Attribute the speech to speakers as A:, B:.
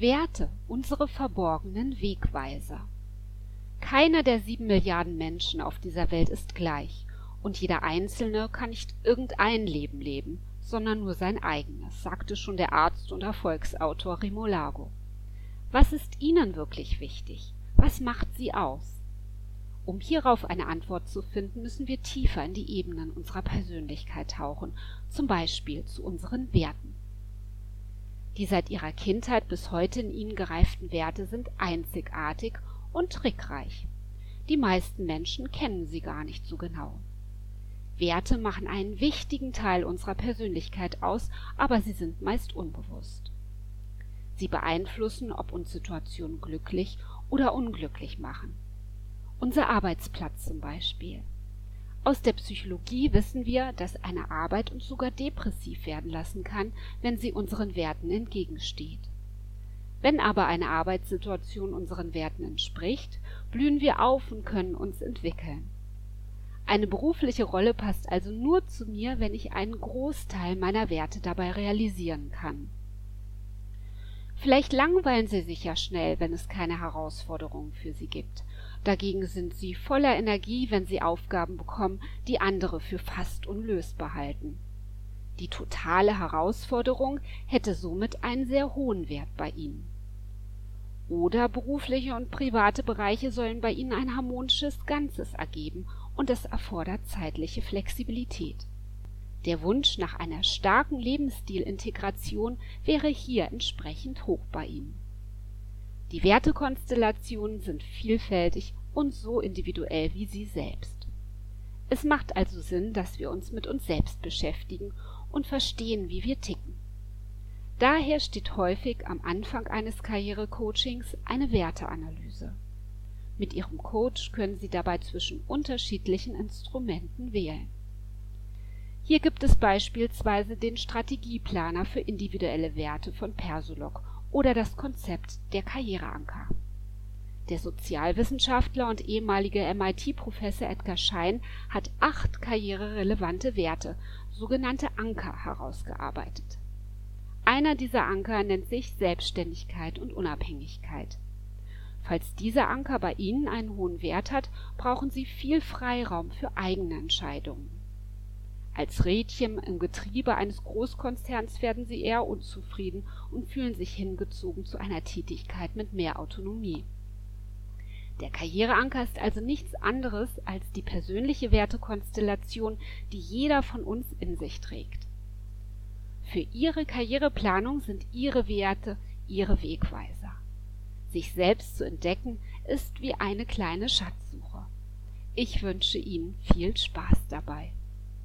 A: Werte, unsere verborgenen Wegweiser. Keiner der sieben Milliarden Menschen auf dieser Welt ist gleich, und jeder Einzelne kann nicht irgendein Leben leben, sondern nur sein eigenes, sagte schon der Arzt und Erfolgsautor Rimolago. Was ist Ihnen wirklich wichtig? Was macht Sie aus? Um hierauf eine Antwort zu finden, müssen wir tiefer in die Ebenen unserer Persönlichkeit tauchen, zum Beispiel zu unseren Werten. Die seit ihrer Kindheit bis heute in ihnen gereiften Werte sind einzigartig und trickreich. Die meisten Menschen kennen sie gar nicht so genau. Werte machen einen wichtigen Teil unserer Persönlichkeit aus, aber sie sind meist unbewusst. Sie beeinflussen, ob uns Situationen glücklich oder unglücklich machen. Unser Arbeitsplatz zum Beispiel. Aus der Psychologie wissen wir, dass eine Arbeit uns sogar depressiv werden lassen kann, wenn sie unseren Werten entgegensteht. Wenn aber eine Arbeitssituation unseren Werten entspricht, blühen wir auf und können uns entwickeln. Eine berufliche Rolle passt also nur zu mir, wenn ich einen Großteil meiner Werte dabei realisieren kann. Vielleicht langweilen Sie sich ja schnell, wenn es keine Herausforderungen für Sie gibt. Dagegen sind Sie voller Energie, wenn Sie Aufgaben bekommen, die andere für fast unlösbar halten. Die totale Herausforderung hätte somit einen sehr hohen Wert bei Ihnen. Oder berufliche und private Bereiche sollen bei Ihnen ein harmonisches Ganzes ergeben und es erfordert zeitliche Flexibilität. Der Wunsch nach einer starken Lebensstilintegration wäre hier entsprechend hoch bei Ihnen. Die Wertekonstellationen sind vielfältig und so individuell wie Sie selbst. Es macht also Sinn, dass wir uns mit uns selbst beschäftigen und verstehen, wie wir ticken. Daher steht häufig am Anfang eines Karrierecoachings eine Werteanalyse. Mit Ihrem Coach können Sie dabei zwischen unterschiedlichen Instrumenten wählen. Hier gibt es beispielsweise den Strategieplaner für individuelle Werte von Persolog oder das Konzept der Karriereanker. Der Sozialwissenschaftler und ehemalige MIT-Professor Edgar Schein hat acht karriererelevante Werte, sogenannte Anker, herausgearbeitet. Einer dieser Anker nennt sich Selbstständigkeit und Unabhängigkeit. Falls dieser Anker bei Ihnen einen hohen Wert hat, brauchen Sie viel Freiraum für eigene Entscheidungen. Als Rädchen im Getriebe eines Großkonzerns werden Sie eher unzufrieden und fühlen sich hingezogen zu einer Tätigkeit mit mehr Autonomie. Der Karriereanker ist also nichts anderes als die persönliche Wertekonstellation, die jeder von uns in sich trägt. Für Ihre Karriereplanung sind Ihre Werte Ihre Wegweiser. Sich selbst zu entdecken ist wie eine kleine Schatzsuche. Ich wünsche Ihnen viel Spaß dabei.